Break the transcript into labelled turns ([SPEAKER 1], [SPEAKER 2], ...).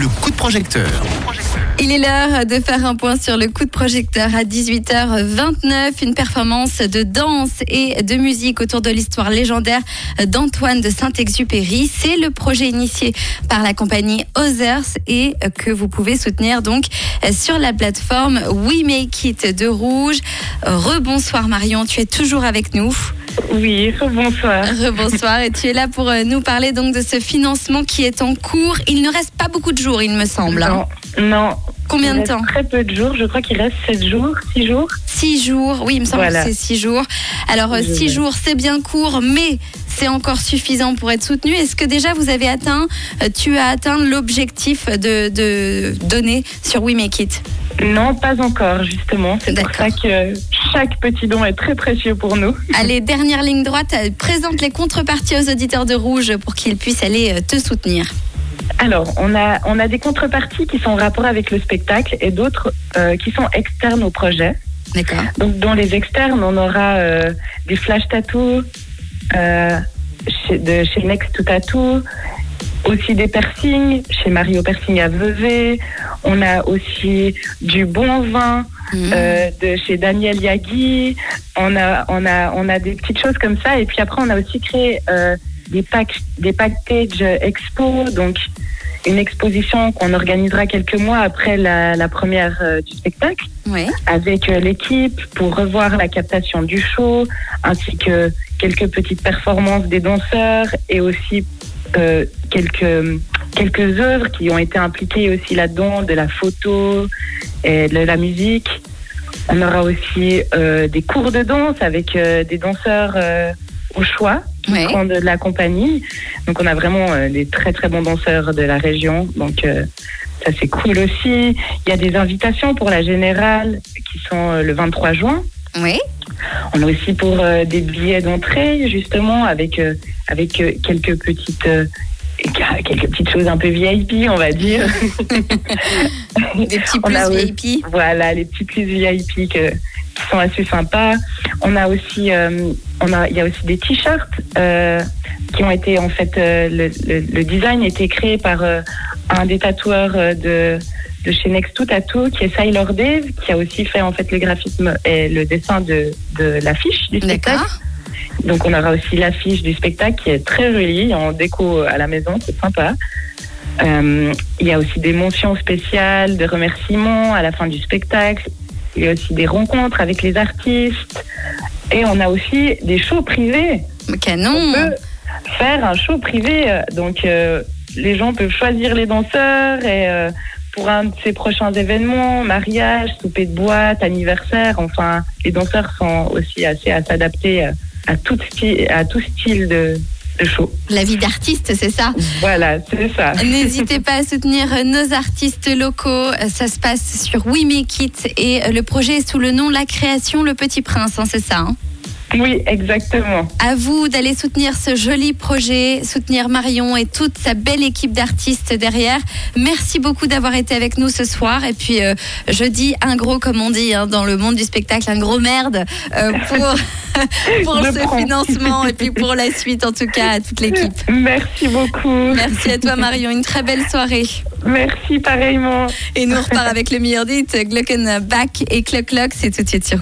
[SPEAKER 1] le coup de projecteur.
[SPEAKER 2] Il est l'heure de faire un point sur le coup de projecteur à 18h29, une performance de danse et de musique autour de l'histoire légendaire d'Antoine de Saint-Exupéry. C'est le projet initié par la compagnie Others et que vous pouvez soutenir donc sur la plateforme We Make It de Rouge. Rebonsoir Marion, tu es toujours avec nous.
[SPEAKER 3] Oui, bonsoir.
[SPEAKER 2] Rebonsoir et tu es là pour euh, nous parler donc de ce financement qui est en cours. Il ne reste pas beaucoup de jours, il me semble. hein.
[SPEAKER 3] Non, non.
[SPEAKER 2] Combien
[SPEAKER 3] Il
[SPEAKER 2] de temps
[SPEAKER 3] Très peu de jours. Je crois qu'il reste 7 jours, 6 jours.
[SPEAKER 2] Six jours, oui, il me semble
[SPEAKER 3] Voilà.
[SPEAKER 2] que c'est six jours. Alors, euh,
[SPEAKER 3] Je
[SPEAKER 2] six
[SPEAKER 3] vais.
[SPEAKER 2] jours, c'est bien court, mais c'est encore suffisant pour être soutenu. Est-ce que déjà vous avez atteint, euh, tu as atteint l'objectif de, de donner sur We Make It
[SPEAKER 3] Non, pas encore, justement. C'est pour ça que chaque petit don est très précieux pour nous.
[SPEAKER 2] Allez, dernière ligne droite, euh, présente les contreparties aux auditeurs de Rouge pour qu'ils puissent aller euh, te soutenir.
[SPEAKER 3] Alors, on a, on a des contreparties qui sont en rapport avec le spectacle et d'autres euh, qui sont externes au projet.
[SPEAKER 2] D'accord.
[SPEAKER 3] Donc, dans les externes, on aura euh, des flash tattoos euh, chez, de chez Next to Tattoo, aussi des piercings chez Mario Piercing à Vevey. On a aussi du bon vin
[SPEAKER 2] Mhm.
[SPEAKER 3] euh, de chez Daniel Yagi. On a, on a, on a des petites choses comme ça. Et puis après, on a aussi créé euh, des packs, des packages expo, donc une exposition qu'on organisera quelques mois après la, la première euh, du spectacle
[SPEAKER 2] Oui.
[SPEAKER 3] avec euh, l'équipe pour revoir la captation du show, ainsi que quelques petites performances des danseurs et aussi euh, quelques, quelques œuvres qui ont été impliquées aussi là-dedans, de la photo et de la musique. On aura aussi euh, des cours de danse avec euh, des danseurs euh, au choix qui seront de la compagnie. Donc on a vraiment des très très bons danseurs de la région. Donc ça c'est cool aussi. Il y a des invitations pour la générale qui sont le 23 juin.
[SPEAKER 2] Oui.
[SPEAKER 3] On a aussi pour des billets d'entrée justement avec avec quelques petites quelques petites choses un peu VIP on va dire.
[SPEAKER 2] Des petits plus
[SPEAKER 3] a
[SPEAKER 2] VIP.
[SPEAKER 3] Voilà, les petits plus VIP que- qui sont assez sympas. On a aussi, euh, on a, il y a aussi des t-shirts euh, qui ont été en fait, euh, le, le- le design a été créé par un des tatoueurs de de chez Next to Tattoo, qui est Sailor Dave, qui a aussi fait en fait le graphisme et le dessin de, de l'affiche du spectacle. Donc on aura aussi l'affiche du spectacle qui est très jolie en déco à la maison, c'est sympa. Euh, il y a aussi des mentions spéciales, des remerciements à la fin du spectacle. Il y a aussi des rencontres avec les artistes. Et on a aussi des shows privés. On
[SPEAKER 2] Canon.
[SPEAKER 3] peut faire un show privé. Donc euh, les gens peuvent choisir les danseurs et euh, pour un de ces prochains événements, mariage, souper de boîte, anniversaire, enfin les danseurs sont aussi assez à s'adapter à tout style, à tout style de, show.
[SPEAKER 2] La vie d'artiste, c'est ça?
[SPEAKER 3] Voilà, c'est ça.
[SPEAKER 2] N'hésitez pas à soutenir nos artistes locaux. Ça se passe sur We Make It et le projet est sous le nom La Création Le Petit Prince, hein, c'est ça hein?
[SPEAKER 3] Oui, exactement.
[SPEAKER 2] À vous d'aller soutenir ce joli projet, soutenir Marion et toute sa belle équipe d'artistes derrière. Merci beaucoup d'avoir été avec nous ce soir. Et puis, euh, je dis un gros, comme on dit hein, dans le monde du spectacle, un gros merde euh, pour, pour ce
[SPEAKER 3] prends.
[SPEAKER 2] financement et puis pour la suite, en tout cas, à toute l'équipe.
[SPEAKER 3] Merci beaucoup.
[SPEAKER 2] Merci à toi, Marion. Une très belle soirée.
[SPEAKER 3] Merci pareillement.
[SPEAKER 2] Et nous, on repart avec le meilleur dit, Glockenbach et Clock Clock. C'est tout de suite sur